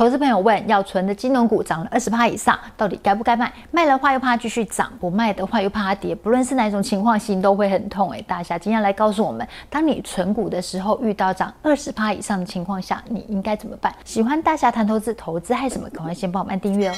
投资朋友问，要存的金融股涨了二十趴以上，到底该不该卖？卖的话又怕它继续涨，不卖的话又怕它跌。不论是哪种情况，心都会很痛。哎，大侠今天来告诉我们，当你存股的时候，遇到涨二十趴以上的情况下，你应该怎么办？喜欢大侠谈投资，投资害什么？赶快先帮我们按订阅哦。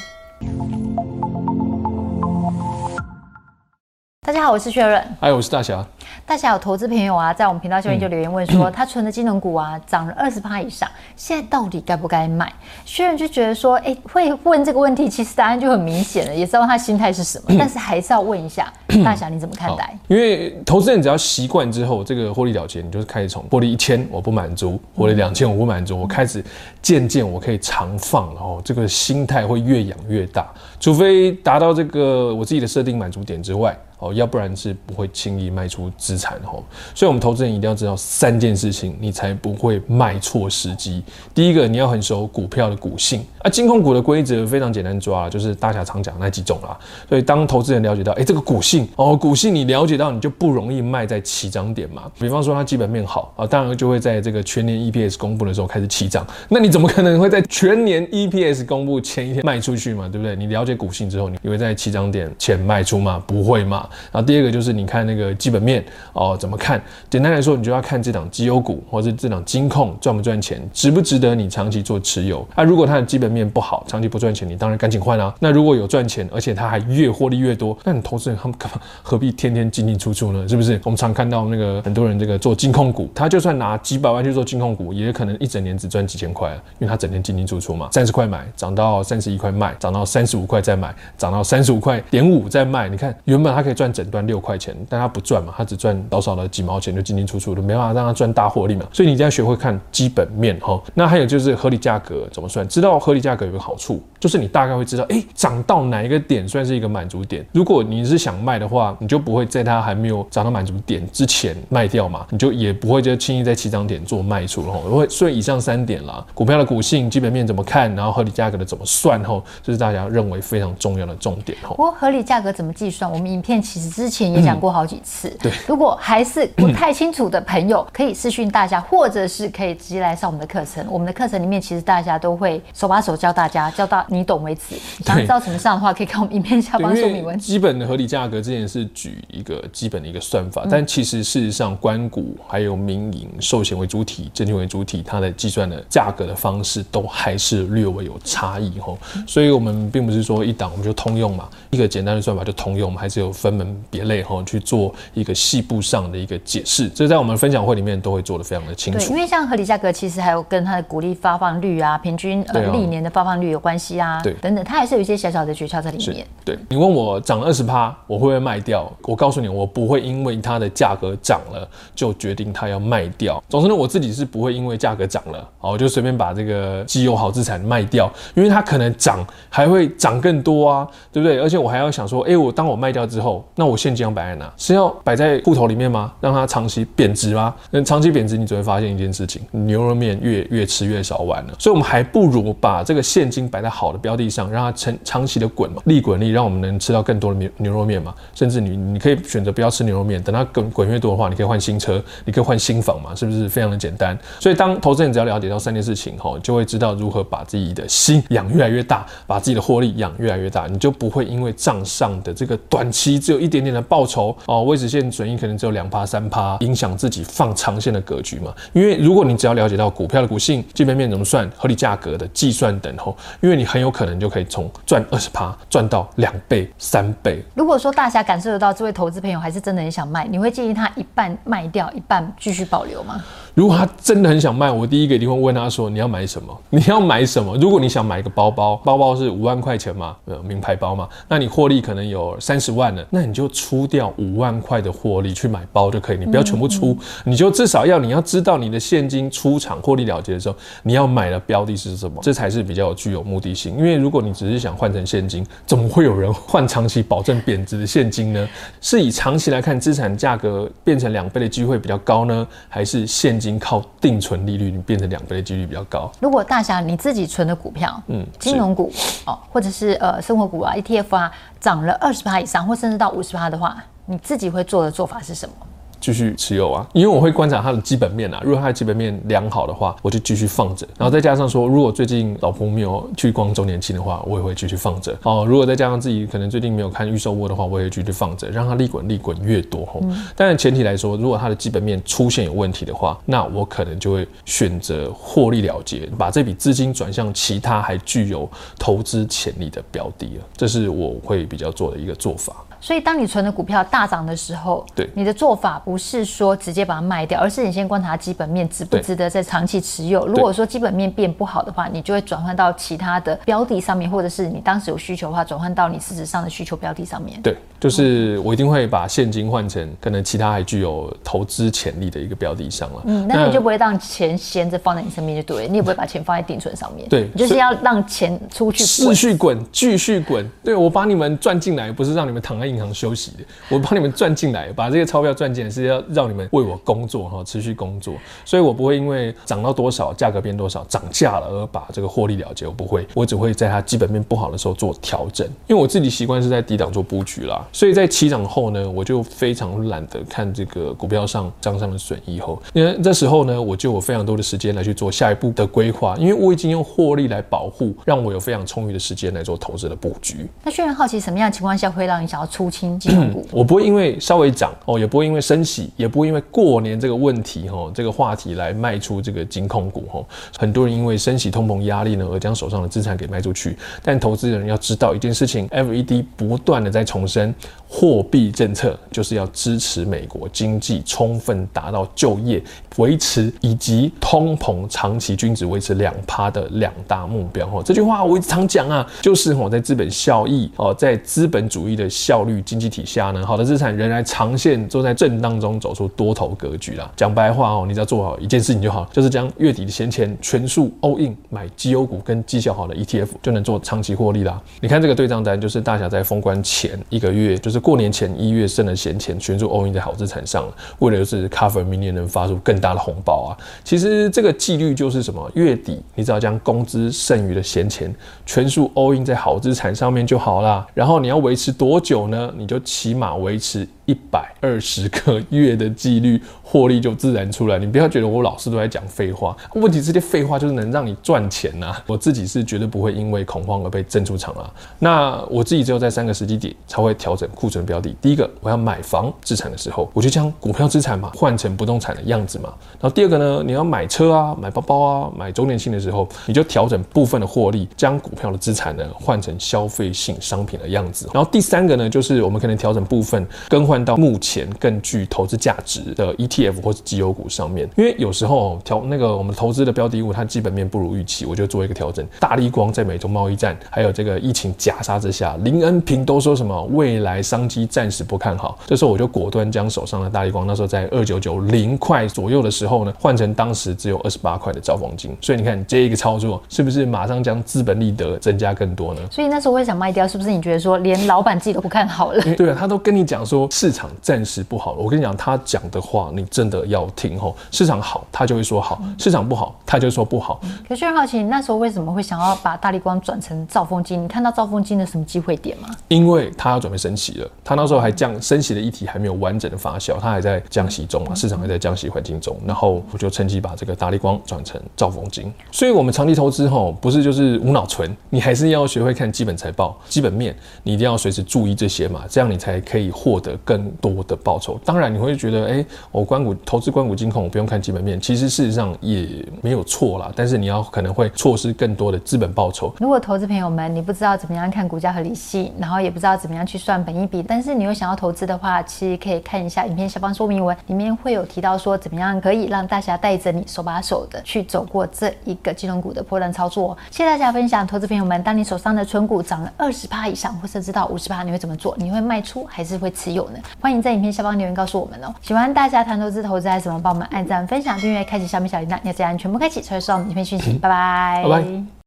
大家好，我是薛润。嗨，我是大侠。大侠有投资朋友啊，在我们频道下面就留言问说，嗯、他存的金融股啊涨了二十趴以上，现在到底该不该卖？薛润就觉得说，哎、欸，会问这个问题，其实答案就很明显了，也知道他心态是什么，嗯、但是还是要问一下大侠，你怎么看待？因为投资人只要习惯之后，这个获利了结，你就是开始从获利一千我不满足，获利两千我不满足，我开始渐渐我可以长放，然后这个心态会越养越大，除非达到这个我自己的设定满足点之外。哦，要不然是不会轻易卖出资产哦。所以，我们投资人一定要知道三件事情，你才不会卖错时机。第一个，你要很熟股票的股性啊，金控股的规则非常简单抓，就是大侠常讲那几种啦。所以，当投资人了解到，哎，这个股性哦，股性你了解到，你就不容易卖在起涨点嘛。比方说，它基本面好啊，当然就会在这个全年 EPS 公布的时候开始起涨。那你怎么可能会在全年 EPS 公布前一天卖出去嘛？对不对？你了解股性之后，你会在起涨点前卖出吗？不会嘛。然后第二个就是你看那个基本面哦，怎么看？简单来说，你就要看这档绩优股或者这档金控赚不赚钱，值不值得你长期做持有。啊，如果它的基本面不好，长期不赚钱，你当然赶紧换啊。那如果有赚钱，而且它还越获利越多，那你投资人他们？何必天天进进出出呢？是不是？我们常看到那个很多人这个做金控股，他就算拿几百万去做金控股，也可能一整年只赚几千块，因为他整天进进出出嘛。三十块买，涨到三十一块卖，涨到三十五块再买，涨到三十五块点五再卖。你看原本他可以赚。整段六块钱，但他不赚嘛，他只赚少少的几毛钱，就进进出出的，没办法让它赚大获利嘛。所以你一定要学会看基本面哈。那还有就是合理价格怎么算？知道合理价格有个好处，就是你大概会知道，哎，涨到哪一个点算是一个满足点。如果你是想卖的话，你就不会在它还没有涨到满足点之前卖掉嘛，你就也不会就轻易在起涨点做卖出所以以上三点啦，股票的股性、基本面怎么看，然后合理价格的怎么算吼，这是大家认为非常重要的重点哈。不过合理价格怎么计算？我们影片其实。之前也讲过好几次，嗯、对。如果还是不太清楚的朋友，可以私讯大家，或者是可以直接来上我们的课程。我们的课程里面，其实大家都会手把手教大家，教到你懂为止。想知道怎么上的话，可以看我们影片下方说明文。基本的合理价格之前是举一个基本的一个算法，嗯、但其实事实上，关谷还有民营寿险为主体、证券为主体，它的计算的价格的方式都还是略微有差异吼。嗯、所以我们并不是说一档我们就通用嘛，一个简单的算法就通用，我们还是有分门。别类哈，去做一个细部上的一个解释，这在我们分享会里面都会做的非常的清楚。对，因为像合理价格，其实还有跟它的股利发放率啊，平均呃历年的发放率有关系啊，对，等等，它还是有一些小小的诀窍在里面。对，你问我涨了二十趴，我会不会卖掉？我告诉你，我不会因为它的价格涨了就决定它要卖掉。总之呢，我自己是不会因为价格涨了，我就随便把这个绩优好资产卖掉，因为它可能涨还会涨更多啊，对不对？而且我还要想说，哎，我当我卖掉之后，那我现金要摆在哪？是要摆在户头里面吗？让它长期贬值吗？那长期贬值，你只会发现一件事情：牛肉面越越吃越少碗了。所以，我们还不如把这个现金摆在好的标的上，让它长长期的滚嘛，利滚利，让我们能吃到更多的牛牛肉面嘛。甚至你你可以选择不要吃牛肉面，等它滚滚越多的话，你可以换新车，你可以换新房嘛，是不是非常的简单？所以，当投资人只要了解到三件事情后，就会知道如何把自己的心养越来越大，把自己的获利养越来越大，你就不会因为账上的这个短期只有一点点的报酬哦，未实现损益你可能只有两趴三趴，影响自己放长线的格局嘛。因为如果你只要了解到股票的股性、基本面怎么算、合理价格的计算等吼，因为你很有可能就可以从赚二十趴赚到两倍、三倍。如果说大侠感受得到这位投资朋友还是真的很想卖，你会建议他一半卖掉，一半继续保留吗？如果他真的很想卖，我第一个一定会问他说：“你要买什么？你要买什么？如果你想买一个包包，包包是五万块钱嘛，呃，名牌包嘛，那你获利可能有三十万了，那你就出掉五万块的获利去买包就可以，你不要全部出，你就至少要你要知道你的现金出场获利了结的时候，你要买的标的是什么，这才是比较有具有目的性。因为如果你只是想换成现金，怎么会有人换长期保证贬值的现金呢？是以长期来看资产价格变成两倍的机会比较高呢，还是现金靠定存利率，你变成两倍的几率比较高。如果大侠你自己存的股票，嗯，金融股哦，或者是呃生活股啊、ETF 啊，涨了二十趴以上，或甚至到五十趴的话，你自己会做的做法是什么？继续持有啊，因为我会观察它的基本面啊。如果它的基本面良好的话，我就继续放着。然后再加上说，如果最近老婆没有去逛周年庆的话，我也会继续放着。哦，如果再加上自己可能最近没有看预售屋的话，我也会继续放着，让它利滚利滚越多。吼、嗯，当然前提来说，如果它的基本面出现有问题的话，那我可能就会选择获利了结，把这笔资金转向其他还具有投资潜力的标的了。这是我会比较做的一个做法。所以，当你存的股票大涨的时候，对你的做法不是说直接把它卖掉，而是你先观察基本面值不值得再长期持有。如果说基本面变不好的话，你就会转换到其他的标的上面，或者是你当时有需求的话，转换到你事实上的需求标的上面。对，就是我一定会把现金换成可能其他还具有投资潜力的一个标的上了。嗯，那你就不会让钱闲着放在你身边就对了，你也不会把钱放在定存上面。对，你就是要让钱出去滚，继续滚，继续滚。对，我把你们赚进来，不是让你们躺在银行休息的，我帮你们赚进来，把这个钞票赚进来是要让你们为我工作哈，持续工作，所以我不会因为涨到多少，价格变多少，涨价了而把这个获利了结，我不会，我只会在它基本面不好的时候做调整，因为我自己习惯是在低档做布局啦，所以在起涨后呢，我就非常懒得看这个股票上账上的损益后，因为这时候呢，我就有非常多的时间来去做下一步的规划，因为我已经用获利来保护，让我有非常充裕的时间来做投资的布局。那虽然好奇什么样的情况下会让你想要出清金融股？我不会因为稍微涨哦，也不会因为升息，也不会因为过年这个问题哈，这个话题来卖出这个金控股哈。很多人因为升息通膨压力呢，而将手上的资产给卖出去。但投资人要知道一件事情，FED 不断的在重申，货币政策就是要支持美国经济充分达到就业维持以及通膨长期均值维持两趴的两大目标哈。这句话我一直常讲啊，就是我，在资本效益哦，在资本主义的效率经济体下呢，好的资产仍然长线都在震荡中走出多头格局啦。讲白话哦，你只要做好一件事情就好，就是将月底的闲钱全数 all in 买绩优股跟绩效好的 ETF，就能做长期获利啦。你看这个对账单，就是大侠在封关前一个月，就是过年前一月剩的闲钱全数 all in 在好资产上了，为了就是 cover 明年能发出更大的红包啊。其实这个纪律就是什么？月底你只要将工资剩余的闲钱全数 all in 在好资产上面就好啦。然后你要维持多久呢？你就起码维持一百二十个月的纪律，获利就自然出来。你不要觉得我老是都在讲废话，问题这些废话就是能让你赚钱呐、啊。我自己是绝对不会因为恐慌而被震出场啊。那我自己只有在三个时机点才会调整库存标的。第一个，我要买房资产的时候，我就将股票资产嘛换成不动产的样子嘛。然后第二个呢，你要买车啊、买包包啊、买周年庆的时候，你就调整部分的获利，将股票的资产呢换成消费性商品的样子。然后第三个呢，就是我们可能调整部分更换到目前更具投资价值的 ETF 或者绩优股上面，因为有时候调那个我们投资的标的物它基本面不如预期，我就做一个调整。大立光在美中贸易战还有这个疫情夹杀之下，林恩平都说什么未来商机暂时不看好，这时候我就果断将手上的大立光那时候在二九九零块左右的时候呢，换成当时只有二十八块的兆丰金。所以你看这一个操作是不是马上将资本利得增加更多呢？所以那时候我也想卖掉，是不是？你觉得说连老板自己都不看好了？对啊，他都跟你讲说市场。暂时不好，我跟你讲，他讲的话你真的要听吼。市场好，他就会说好；市场不好，他就说不好。可是很好奇，你那时候为什么会想要把大力光转成兆丰金？你看到兆丰金的什么机会点吗？因为他要准备升息了，他那时候还降升息的议题还没有完整的发酵，他还在降息中嘛，市场还在降息环境中。然后我就趁机把这个大力光转成兆丰金。所以，我们长期投资吼，不是就是无脑存，你还是要学会看基本财报、基本面，你一定要随时注意这些嘛，这样你才可以获得更更多。的报酬，当然你会觉得，哎、我关股投资关股金控，我不用看基本面，其实事实上也没有错啦。但是你要可能会错失更多的资本报酬。如果投资朋友们你不知道怎么样看股价和利息，然后也不知道怎么样去算本益比，但是你又想要投资的话，其实可以看一下影片下方说明文，里面会有提到说怎么样可以让大侠带着你手把手的去走过这一个金融股的破烂操作。谢谢大家分享，投资朋友们，当你手上的存股涨了二十趴以上，或甚至到五十趴，你会怎么做？你会卖出还是会持有呢？欢迎。在影片下方留言告诉我们哦，喜欢大家谈投资投资还是什么？帮我们按赞、分享、订阅、开启小米小铃铛，要这样全部开启才会收到我们影片讯息。拜拜。拜拜。